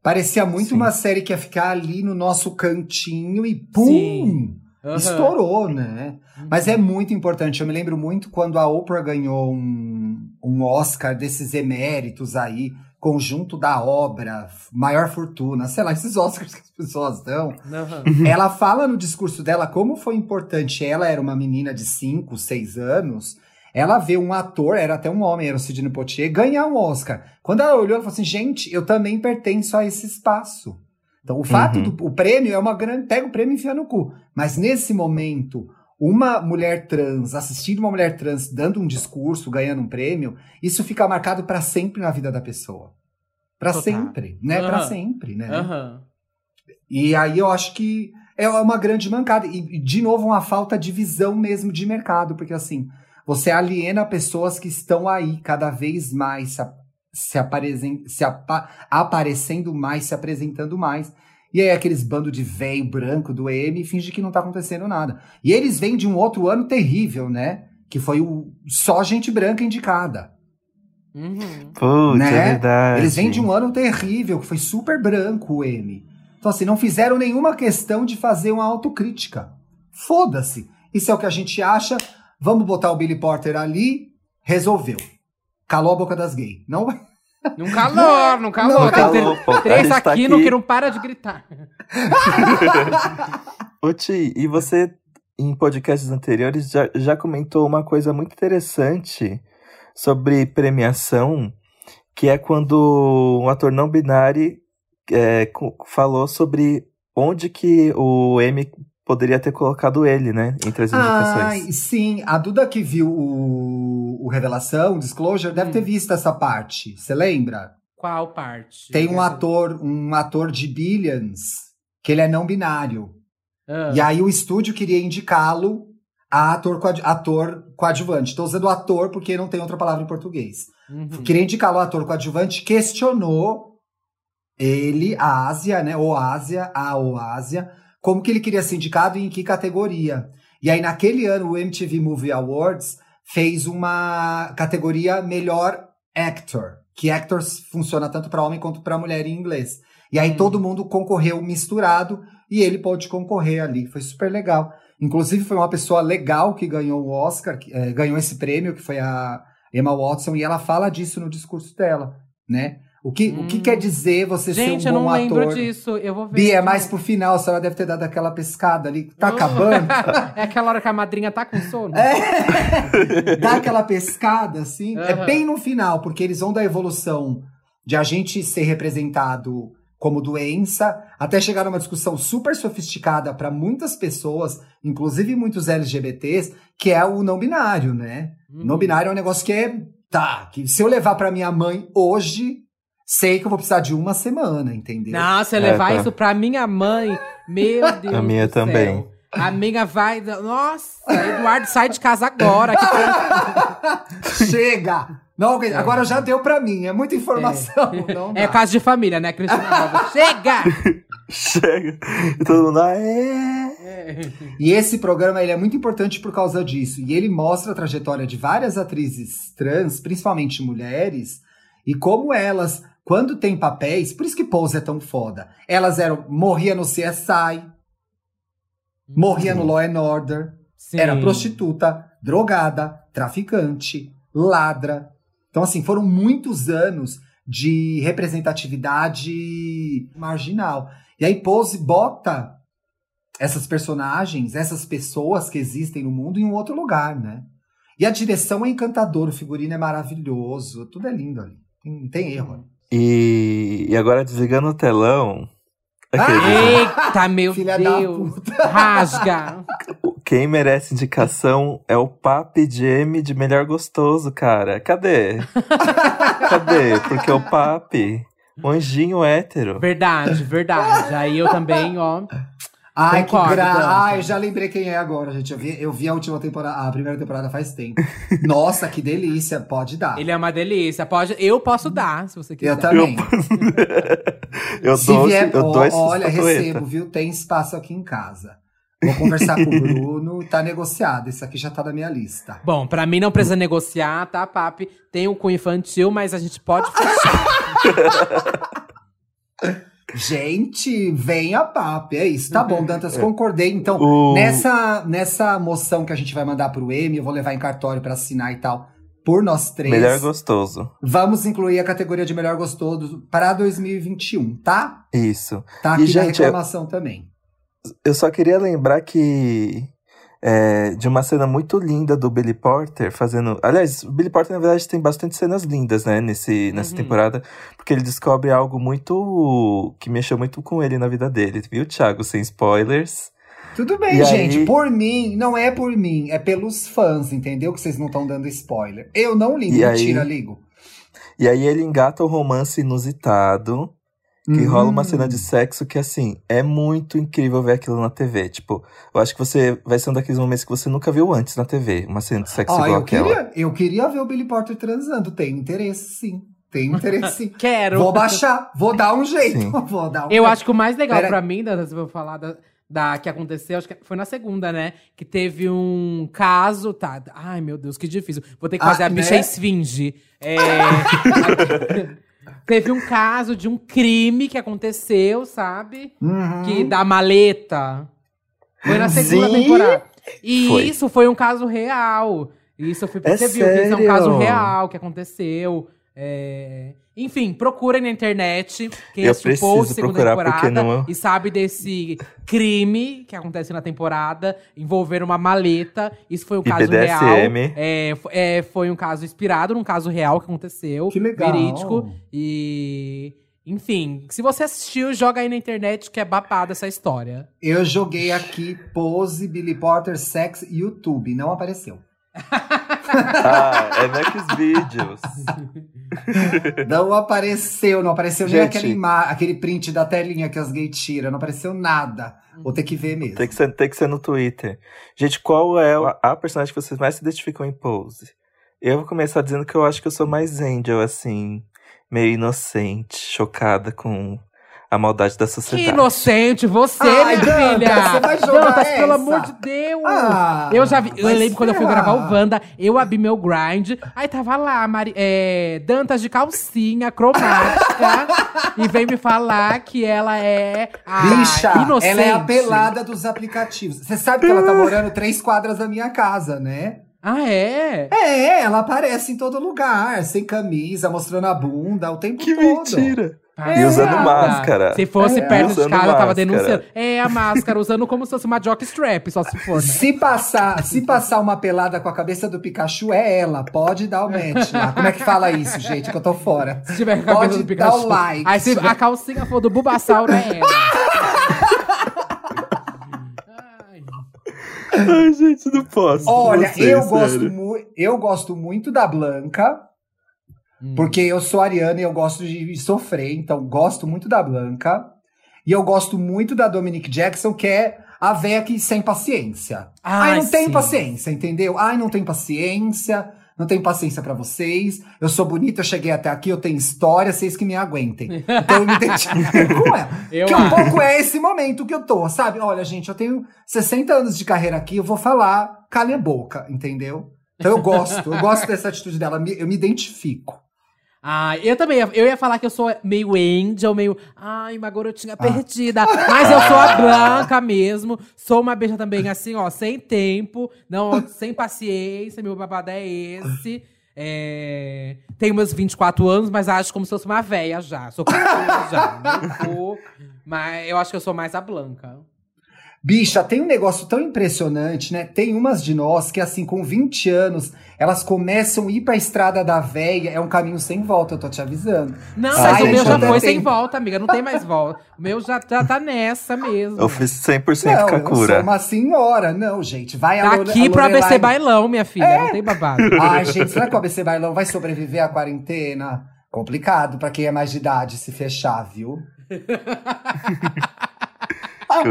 Parecia muito Sim. uma série que ia ficar ali no nosso cantinho e pum! Sim. Aham. Estourou, né? Uhum. Mas é muito importante. Eu me lembro muito quando a Oprah ganhou um, um Oscar desses eméritos aí, conjunto da obra, maior fortuna, sei lá, esses Oscars que as pessoas dão. Aham. Ela fala no discurso dela como foi importante. Ela era uma menina de 5, 6 anos. Ela vê um ator, era até um homem, era o Sidney Poitier, ganhar um Oscar. Quando ela olhou, ela falou assim: gente, eu também pertenço a esse espaço. Então, o fato Uhum. do o prêmio é uma grande. Pega o prêmio e enfia no cu. Mas nesse momento, uma mulher trans, assistindo uma mulher trans dando um discurso, ganhando um prêmio, isso fica marcado para sempre na vida da pessoa. Para sempre, né? Para Aham. sempre, né? Aham. E aí eu acho que é uma grande mancada. E, de novo, uma falta de visão mesmo de mercado, porque assim, você aliena pessoas que estão aí cada vez mais se, se, aparecem- se apa- aparecendo mais, se apresentando mais. E aí aqueles bando de velho branco do EM finge que não tá acontecendo nada. E eles vêm de um outro ano terrível, né? Que foi o só gente branca indicada. Uhum. Putz, Né? é verdade. Eles vêm de um ano terrível, que foi super branco o M. Então, assim, não fizeram nenhuma questão de fazer uma autocrítica. Foda-se. Isso é o que a gente acha. Vamos botar o Billy Porter ali. Resolveu. Calou a boca das gays. Não vai. Num calor, num calor. Não Tem calor, pô. Três tá aqui, no aqui. que não para de gritar. Ô Ti, e você, em podcasts anteriores, já, já comentou uma coisa muito interessante sobre premiação, que é quando um ator não binário é, falou sobre onde que o M poderia ter colocado ele, né? Entre as indicações. Ai, sim. A Duda que viu o, o Revelação, o Disclosure, deve Hum. ter visto essa parte. Você lembra? Qual parte? Tem um ator, um ator de Billions, que ele é não binário. Ah. E aí o estúdio queria indicá-lo a ator, coad- ator coadjuvante. Estou usando ator porque não tem outra palavra em português. Uhum. Queria indicá-lo a ator coadjuvante, questionou ele, a Ásia, né? Ou Ásia, a ou Ásia, como que ele queria ser indicado e em que categoria. E aí, naquele ano, o MTV Movie Awards fez uma categoria melhor actor, que actor funciona tanto para homem quanto para mulher em inglês. E aí Hum. todo mundo concorreu misturado e ele pôde concorrer ali. Foi super legal. Inclusive, foi uma pessoa legal que ganhou o Oscar, que, é, ganhou esse prêmio, que foi a Emma Watson, e ela fala disso no discurso dela, né? O que, hum. o que quer dizer você Gente, ser um bom ator? Gente, eu não lembro disso. Eu vou ver. Bia, é mais pro final, a senhora deve ter dado aquela pescada ali. Tá uh. acabando? é aquela hora que a madrinha tá com sono. É. Dá aquela pescada, assim. É bem no final, porque eles vão da evolução de a gente ser representado como doença, até chegar numa discussão super sofisticada para muitas pessoas, inclusive muitos LGBTs, que é o não binário, né? Uhum. Não binário é um negócio que é tá, que se eu levar para minha mãe hoje, sei que eu vou precisar de uma semana, entendeu? Não, se eu levar é, tá. isso pra minha mãe, meu Deus. A minha também. Céu. A amiga vai. Nossa, Eduardo sai de casa agora. Chega! Não, agora já deu pra mim, é muita informação. É, é caso de família, né, Cristina? Chega! Chega! E todo mundo, ah, é. é. E esse programa ele é muito importante por causa disso. E ele mostra a trajetória de várias atrizes trans, principalmente mulheres, e como elas, quando tem papéis, por isso que Pose é tão foda. Elas eram, morria no CSI, morria no Law and Order, Sim. era prostituta, drogada, traficante, ladra. Então, assim, foram muitos anos de representatividade marginal. E aí Pose bota essas personagens, essas pessoas que existem no mundo em um outro lugar, né? E a direção é encantadora, o figurino é maravilhoso, tudo é lindo ali. Não tem erro. E, e agora desligando o telão. Ah! Eita, meu Filha Deus! Rasga! Quem merece indicação é o Papi Jamie de melhor gostoso, cara. Cadê? Cadê? Porque o Papi, anjinho hétero. Verdade, verdade. Aí eu também, ó. Ai, Concordo, que gra... Ai, já lembrei quem é agora, gente. Eu vi, eu vi a última temporada, a primeira temporada faz tempo. Nossa, que delícia. Pode dar. Ele é uma delícia. Pode, eu posso dar, se você quiser. Eu também. Eu, eu dou, vier, eu dou esse Olha, recebo, viu? Tem espaço aqui em casa. Vou conversar com o Bruno e tá negociado. Isso aqui já tá na minha lista. Bom, pra mim não precisa negociar, tá, papi? Tem o com infantil, mas a gente pode fechar. Gente, vem a papo, é isso. Tá bom, Dantas, concordei. Então, o... nessa, nessa moção que a gente vai mandar pro M, eu vou levar em cartório para assinar e tal, por nós três. Melhor gostoso. Vamos incluir a categoria de melhor gostoso para 2021, tá? Isso. Tá aqui e, gente, reclamação eu... também. Eu só queria lembrar que é, de uma cena muito linda do Billy Porter fazendo. Aliás, o Billy Porter, na verdade, tem bastante cenas lindas, né, nesse, nessa uhum. temporada, porque ele descobre algo muito. que mexeu muito com ele na vida dele, viu, Thiago? Sem spoilers. Tudo bem, e gente. Aí... Por mim, não é por mim, é pelos fãs, entendeu? Que vocês não estão dando spoiler. Eu não ligo, e mentira, aí... ligo. E aí ele engata o romance inusitado que uhum. rola uma cena de hum. sexo que, assim, é muito incrível ver aquilo na TV. Tipo, eu acho que você vai ser um daqueles momentos que você nunca viu antes na TV. Uma cena de sexo ah, igual eu aquela. Queria, eu queria ver o Billy Porter transando. Tem interesse, sim. Tem interesse, sim. Quero. Vou baixar. Vou dar um jeito. Vou dar um eu jeito. acho que o mais legal Pera... pra mim, da, vou falar da, da que aconteceu, acho que foi na segunda, né? Que teve um caso, tá? Ai, meu Deus, que difícil. Vou ter que fazer ah, a bicha né? esfinge. É. Teve um caso de um crime que aconteceu, sabe? Uhum. Que da maleta. Foi na segunda Sim. temporada. E foi. isso foi um caso real. Isso foi é você viu que isso é um caso real que aconteceu. É... Enfim, procurem na internet quem assistiu a segunda temporada não... e sabe desse crime que acontece na temporada, envolver uma maleta. Isso foi um caso real. É, é, foi um caso inspirado num caso real que aconteceu. Que legal. Verídico. E. Enfim, se você assistiu, joga aí na internet que é babada essa história. Eu joguei aqui Pose, Billy Potter, Sex, YouTube. Não apareceu. ah, é Next Videos. Não apareceu, não apareceu Gente, nem aquele, aquele print da telinha que as gays tiram, não apareceu nada. Vou ter que ver mesmo. Tem que ser, tem que ser no Twitter. Gente, qual é a personagem que vocês mais se identificam em Pose? Eu vou começar dizendo que eu acho que eu sou mais Angel, assim, meio inocente, chocada com a maldade da Que sociedade. inocente, você, Ai, minha Dantas, filha! você vai jogar Dantas, pelo essa? amor de Deus! Ah, eu já vi, eu lembro quando eu fui gravar o Wanda, eu abri meu grind, aí tava lá, Mari, é, Dantas de calcinha cromática, e vem me falar que ela é a Bicha, inocente. ela é a pelada dos aplicativos. Você sabe que ela tá morando três quadras da minha casa, né? Ah, é? É, ela aparece em todo lugar, sem camisa, mostrando a bunda o tempo Que todo. mentira! Passada. E usando máscara. Se fosse É, perto de casa, eu tava denunciando. É, a máscara, usando como se fosse uma jockstrap, só se for, né? Se passar, se passar uma pelada com a cabeça do Pikachu, é ela. Pode dar o match lá. Como é que fala isso, gente? Que eu tô fora. Se tiver com a cabeça Pode do Pikachu. dar o like. Aí se a calcinha for do Bulbasauro, é ela. Ai. Gente, não posso. Olha, não sei, eu, sério. gosto eu gosto muito da Blanca, Hum. porque eu sou ariana e eu gosto de sofrer, então gosto muito da Blanca. E eu gosto muito da Dominic Jackson, que é a véia que sem paciência. Ai, Ai, não tem sim. paciência, entendeu? Ai, não tem paciência, não tem paciência pra vocês. Eu sou bonita, eu cheguei até aqui, eu tenho história, vocês que me aguentem. Então eu me identifico com ela. Eu que um pouco é esse momento que eu tô, sabe? Olha, gente, eu tenho 60 anos de carreira aqui, eu vou falar, cale a boca, entendeu? Então eu gosto, eu gosto dessa atitude dela, eu me identifico. Ah, eu também. Eu ia falar que eu sou meio angel, meio. Ai, uma Ah. garotinha perdida. Mas eu sou a Blanca mesmo. Sou uma beija também, assim, ó, sem tempo, não, sem paciência. Meu babado é esse. É... Tenho meus 24 anos, mas acho como se fosse uma véia já. Sou já. Não sou, mas eu acho que eu sou mais a Blanca. Bicha, tem um negócio tão impressionante, né? Tem umas de nós que, assim, com 20 anos, elas começam a ir pra estrada da véia, é um caminho sem volta, eu tô te avisando. Não, Sai mas o meu já foi né? sem volta, amiga. Não tem mais volta. O meu já, já tá nessa mesmo. Eu fiz 100% Não, eu Kakura. sou uma senhora. Não, gente, vai a Lore- Daqui a pro ABC Bailão, minha filha. Não tem babado. Ai, gente, será que o ABC Bailão vai sobreviver à quarentena? Complicado pra quem é mais de idade se fechar, viu?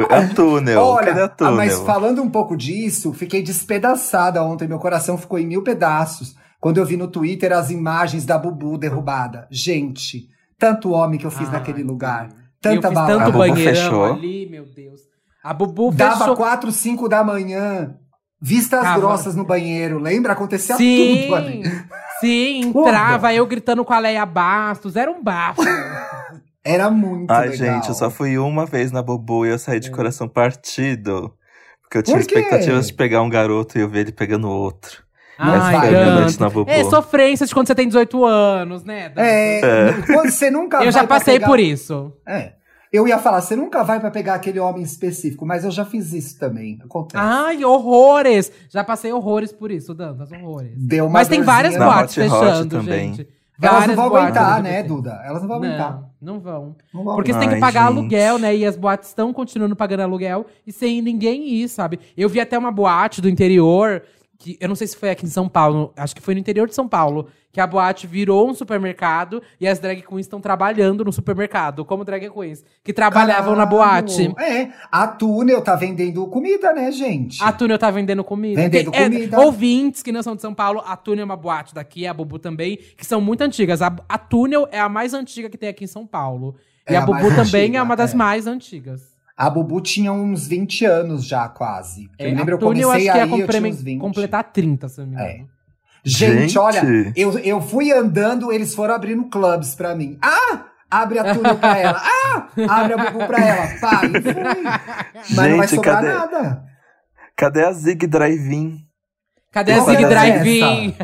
É túnel. Cadê Olha, a túnel? ah, mas falando um pouco disso, fiquei despedaçada ontem. Meu coração ficou em mil pedaços quando eu vi no Twitter as imagens da Bubu derrubada. Gente, tanto homem que eu fiz Ai, naquele lugar. eu Tanta fiz balada. A tanto banheirão fechou? ali, meu Deus. A Bubu Dava fechou. 4, 5 da manhã. Vistas Tava- grossas no banheiro. Lembra? Acontecia Sim, tudo ali. sim, entrava eu gritando com a Leia Bastos. Era um bafo. Era muito Ai, legal. gente, eu só fui uma vez na Bobo e eu saí de coração partido. Porque eu tinha Por expectativas de pegar um garoto e eu ver ele pegando outro. Mas Ai. É sofrência de quando você tem 18 anos, né? É, quando você nunca Eu vai já passei pegar- por isso. É. Eu ia falar, você nunca vai pra pegar aquele homem específico, mas eu já fiz isso também. Acontece. Ai, horrores! Já passei horrores por isso, Dantas, horrores. Deu uma Mas tem várias dorzinha. Na boates fechando, também. gente. Elas não vão aguentar, né, Duda? Elas não vão aguentar. Não, vão. Não vão Porque você tem que pagar gente. aluguel, né? E as boates estão continuando pagando aluguel e sem ninguém ir, sabe? Eu vi até uma boate do interior, que eu não sei se foi aqui em São Paulo, acho que foi no interior de São Paulo, que a boate virou um supermercado e as drag queens estão trabalhando no supermercado, como drag queens, que trabalhavam na Caralho. boate. É, a Túnel tá vendendo comida, né, gente? A Túnel tá vendendo comida. Vendendo Tem- é, comida. ouvintes que não são de São Paulo, a Túnel é uma boate daqui, a Bubu também, que são muito antigas. A, a Túnel é a mais antiga que tem aqui em São Paulo. E É a a Bubu também antiga, é uma das é. mais antigas. A Bubu tinha uns 20 anos já, quase. É, eu lembro, a eu comecei acho que aí, ia eu tinha compre- uns 20. completar 30, se eu não me engano. Gente, Gente. olha, eu, eu fui andando, eles foram abrindo clubs pra mim. Ah! Abre a Túnel pra ela. Ah! Abre a Bubu pra ela. Pá, e fui. Mas não vai Gente, sobrar cadê? nada. Cadê a Zig Drive-In? Cadê a Zig era Drive-In?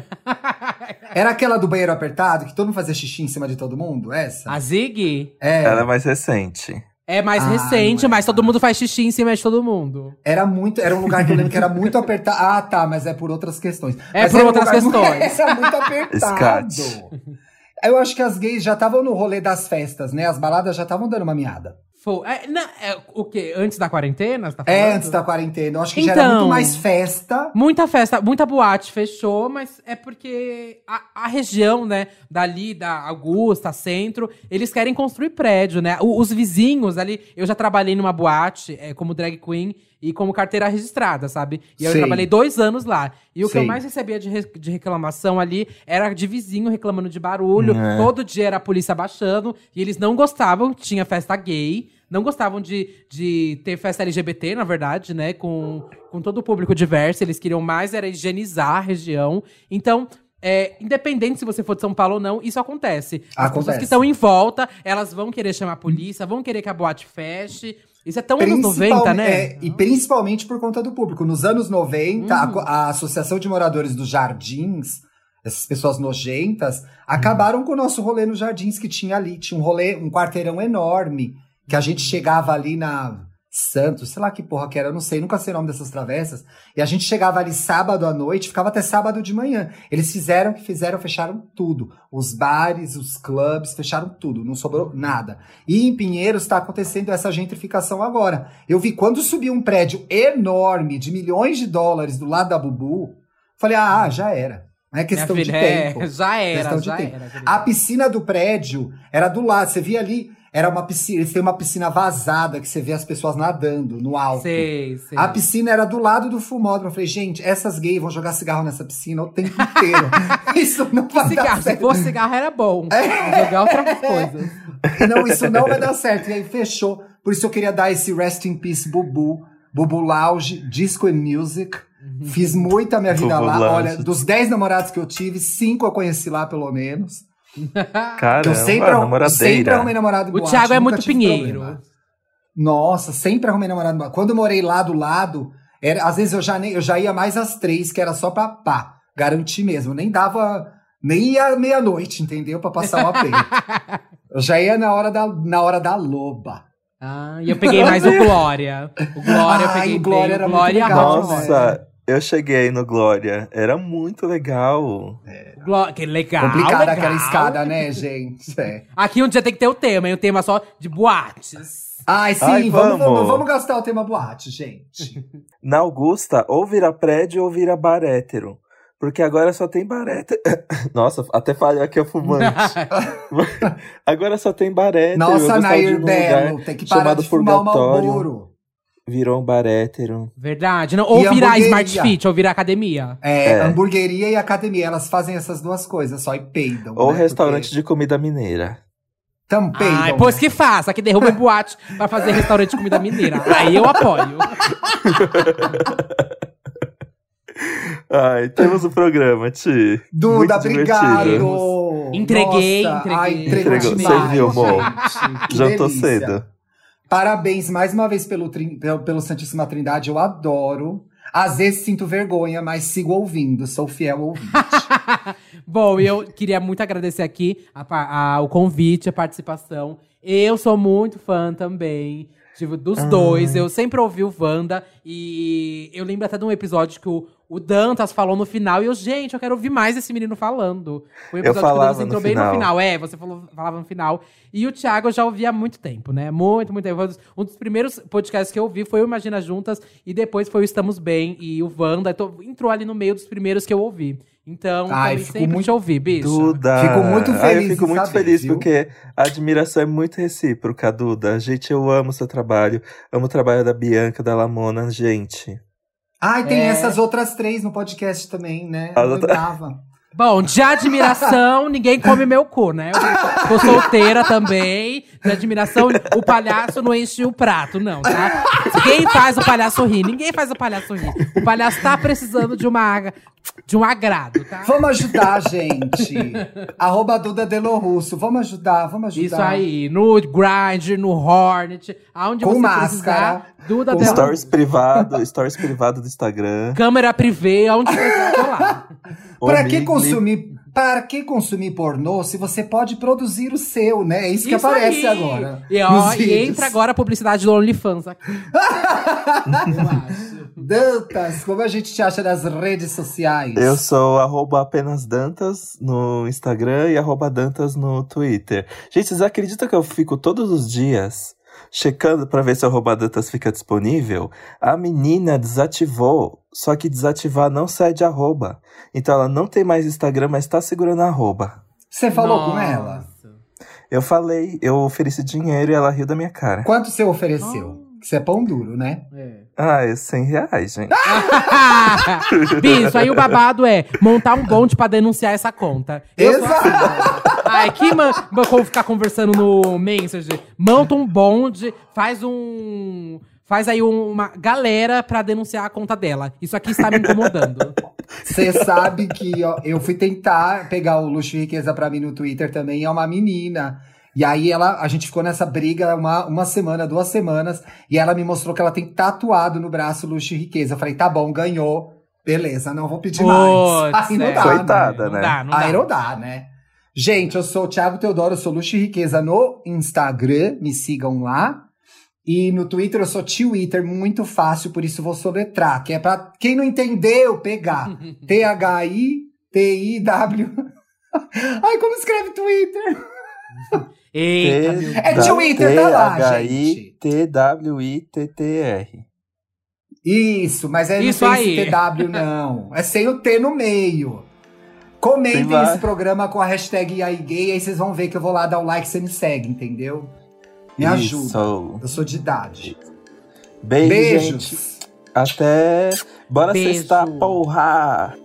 Era aquela do banheiro apertado, que todo mundo fazia xixi em cima de todo mundo? Essa? A Zig É. Ela é mais recente. É mais Ah, recente, é. mas todo mundo faz xixi em cima de todo mundo. Era muito, era um lugar que eu lembro que era muito apertado. Ah, tá, mas é por outras questões. É Mas por um outras questões. Era muito apertado. Eu acho que as gays já estavam no rolê das festas, né? As baladas já estavam dando uma miada. Foi. É, não, é, o quê? Antes da quarentena? Tá É, antes da quarentena. Eu acho que já era Então. muito mais festa. Muita festa, muita boate fechou, mas é porque a, a região, né, dali, da Augusta, Centro, eles querem construir prédio, né? O- os vizinhos ali, eu já trabalhei numa boate é, como drag queen, e como carteira registrada, sabe? E eu Sim. trabalhei dois anos lá. E o que eu Sim. mais recebia de, re- de reclamação ali era de vizinho reclamando de barulho. É. Todo dia era a polícia baixando. E eles não gostavam tinha festa gay. Não gostavam de, de ter festa LGBT, na verdade, né? Com, com todo o público diverso. Eles queriam mais era higienizar a região. Então, é, independente se você for de São Paulo ou não, isso acontece. As pessoas Acontece. que estão em volta, elas vão querer chamar a polícia, vão querer que a boate feche. Isso é tão anos 90, né? é, e principalmente por conta do público. Nos anos 90, a Hum. co- a, Associação de Moradores dos Jardins, essas pessoas nojentas, acabaram com o nosso rolê nos jardins que tinha ali. Tinha um rolê, um quarteirão enorme, que a gente chegava ali na Santos, sei lá que porra que era, eu não sei, nunca sei o nome dessas travessas. E a gente chegava ali sábado à noite, ficava até sábado de manhã. Eles fizeram o que fizeram, fecharam tudo. Os bares, os clubes, fecharam tudo, não sobrou nada. E em Pinheiros está acontecendo essa gentrificação agora. Eu vi quando subiu um prédio enorme de milhões de dólares do lado da Bubu, falei, ah, já era. Não é questão Minha de filha, é, tempo. já era, já tempo. era. A piscina do prédio era do lado. Você via ali, era uma piscina. Eles têm uma piscina vazada que você vê as pessoas nadando no alto. Sei, sei. A piscina era do lado do fumódromo. Eu falei, gente, essas gays vão jogar cigarro nessa piscina o tempo inteiro. Isso não vai dar Cigarro, se certo. fosse cigarro era bom. É. Jogar outras coisas. Não, isso não vai dar certo. E aí fechou. Por isso eu queria dar esse Rest in Peace Bubu, Bubu Lounge, Disco and Music. Fiz muita minha vida Bubu lá. Lounge. Olha, dos 10 namorados que eu tive, cinco eu conheci lá pelo menos. Caramba, Que eu sempre, eu sempre namoradeira. arrumei namorado em O boate, Thiago é muito pinheiro. problema. Nossa, sempre arrumei namorado em boate. Quando eu morei lá do lado, era, às vezes eu já, nem, eu já ia mais às três, que era só pra pá, garantir mesmo. Nem dava, nem ia meia-noite, entendeu? Pra passar o apelo. eu já ia na hora da, na hora da loba. Ah, e eu peguei mais o Glória. O Glória eu Ai, peguei o Glória bem, era o Glória muito a legal, né? Nossa, eu cheguei no Glória. Era muito legal. O Gló- Que legal, Complicada legal. aquela escada, né, gente? É. Aqui um dia tem que ter o tema, e o tema só de boates. Ai, sim, Ai, vamos, vamos. vamos, vamos gastar o tema boate, gente. Na Augusta, ou vira prédio ou vira bar hétero. Porque agora só tem bar hétero. Nossa, até falhou aqui a fumante. agora só tem bar hétero. Eu Nossa, Nair Belo, tem que parar de fumar o. Malboro. Virou um bar hétero. Verdade. Não, ou E virar. Smart Fit, ou virar academia. É, É. hamburgueria e academia, elas fazem essas duas coisas só e peidam. Ou né? restaurante Porque de comida mineira. Tam peidam. Ai, pois né? que faça, que derruba boate pra fazer restaurante de comida mineira. Aí eu apoio. Ai, temos o programa, Ti. Duda, Muito obrigado. Entreguei, Nossa, entreguei. Ai, entregou Entregou, serviu. Que Jantou cedo. Parabéns mais uma vez pelo, pelo, Santíssima Trindade, eu adoro. Às vezes sinto vergonha, mas sigo ouvindo, sou fiel ouvinte. Bom, eu queria muito agradecer aqui a a- o convite, a participação. Eu sou muito fã também. Tipo, dos dois. Eu sempre ouvi o Wanda. E eu lembro até de um episódio que o, o Dantas falou no final. E eu, gente, eu quero ouvir mais esse menino falando. Foi um Eu episódio que o falava Dantas no entrou bem no final. final. É, você falou, falava no final. E o Thiago eu já ouvi há muito tempo, né? Muito, muito tempo. Um dos- primeiros podcasts que eu ouvi foi o Imagina Juntas. E depois foi o Estamos Bem e o Wanda. Então, entrou ali no meio dos primeiros que eu ouvi. Então, Ai, fico sempre muito- te ouvi, bicho. Duda. Fico muito Ai, feliz eu fico muito saber, feliz viu? porque a admiração é muito recíproca, Duda. Gente, eu amo o seu trabalho. Amo o trabalho da Bianca, da Lamona, gente. Ai, tem É. essas outras três no podcast também, né? As lembrava. Bom, de admiração, ninguém come meu cu, né? Eu tô solteira também. De admiração, o palhaço não enche o prato, não, tá? Quem faz o palhaço rir? Ninguém faz o palhaço rir. O palhaço tá precisando de uma de um agrado, tá? Vamos ajudar, gente. Arroba Duda Delo Russo. Vamos ajudar, vamos ajudar. Isso aí, no Grind, no Hornet, aonde Com você máscara, precisar. Duda com Stories privado, stories privado do Instagram. Câmera privê, aonde precisar, tô lá. Pra O que consumir? Para que consumir pornô se você pode produzir o seu, né? É isso que Isso aparece aí. agora. E, ó, e entra agora a publicidade do OnlyFans aqui. Eu acho. Dantas, como a gente te acha nas redes sociais? Eu sou arroba apenas Dantas no Instagram e arroba Dantas no Twitter. Gente, vocês acreditam que eu fico todos os dias checando pra ver se o arroba Dantas fica disponível? A menina desativou, só que desativar não sai de arroba. Então ela não tem mais Instagram, mas tá segurando a arroba. Você falou com Nossa. ela? Eu falei, eu ofereci dinheiro e ela riu da minha cara. Quanto você ofereceu? que você é pão duro, né? É. Ah, é 100 reais, gente. Bicho, aí o babado é montar um bonde pra denunciar essa conta. Eu Exato. Ai, que man... Vou ficar conversando no Messenger. Monta um bonde, faz um... Faz aí uma galera pra denunciar a conta dela. Isso aqui está me incomodando. Você sabe que ó, eu fui tentar pegar o Luxo e Riqueza pra mim no Twitter também, é uma menina. E aí ela, a gente ficou nessa briga uma, uma semana, duas semanas, e ela me mostrou que ela tem tatuado no braço Luxo e Riqueza. Eu falei, tá bom, ganhou. Beleza, não vou pedir mais. Aí não é. dá, Coitada. não né? dá, não dá. Aí não dá, né? Gente, eu sou o Thiago Teodoro, eu sou Luxo e Riqueza no Instagram, me sigam lá. E no Twitter eu sou Twitter, muito fácil, por isso vou soletrar, que é pra quem não entendeu pegar. T-H-I-T-I-W. Ai, como escreve Twitter? Eita, É Twitter, tá lá, gente. T-W-I-T-T-R. Isso, mas é Isso não tem aí. esse TW, não. É sem o T no meio. Comentem esse programa com a hashtag E aí gay, aí vocês vão ver que eu vou lá dar o like e você me segue, entendeu? Me ajuda. Isso. Eu sou de idade. Beijo, Beijos. gente. Até. Bora Beijo. sextar, porra!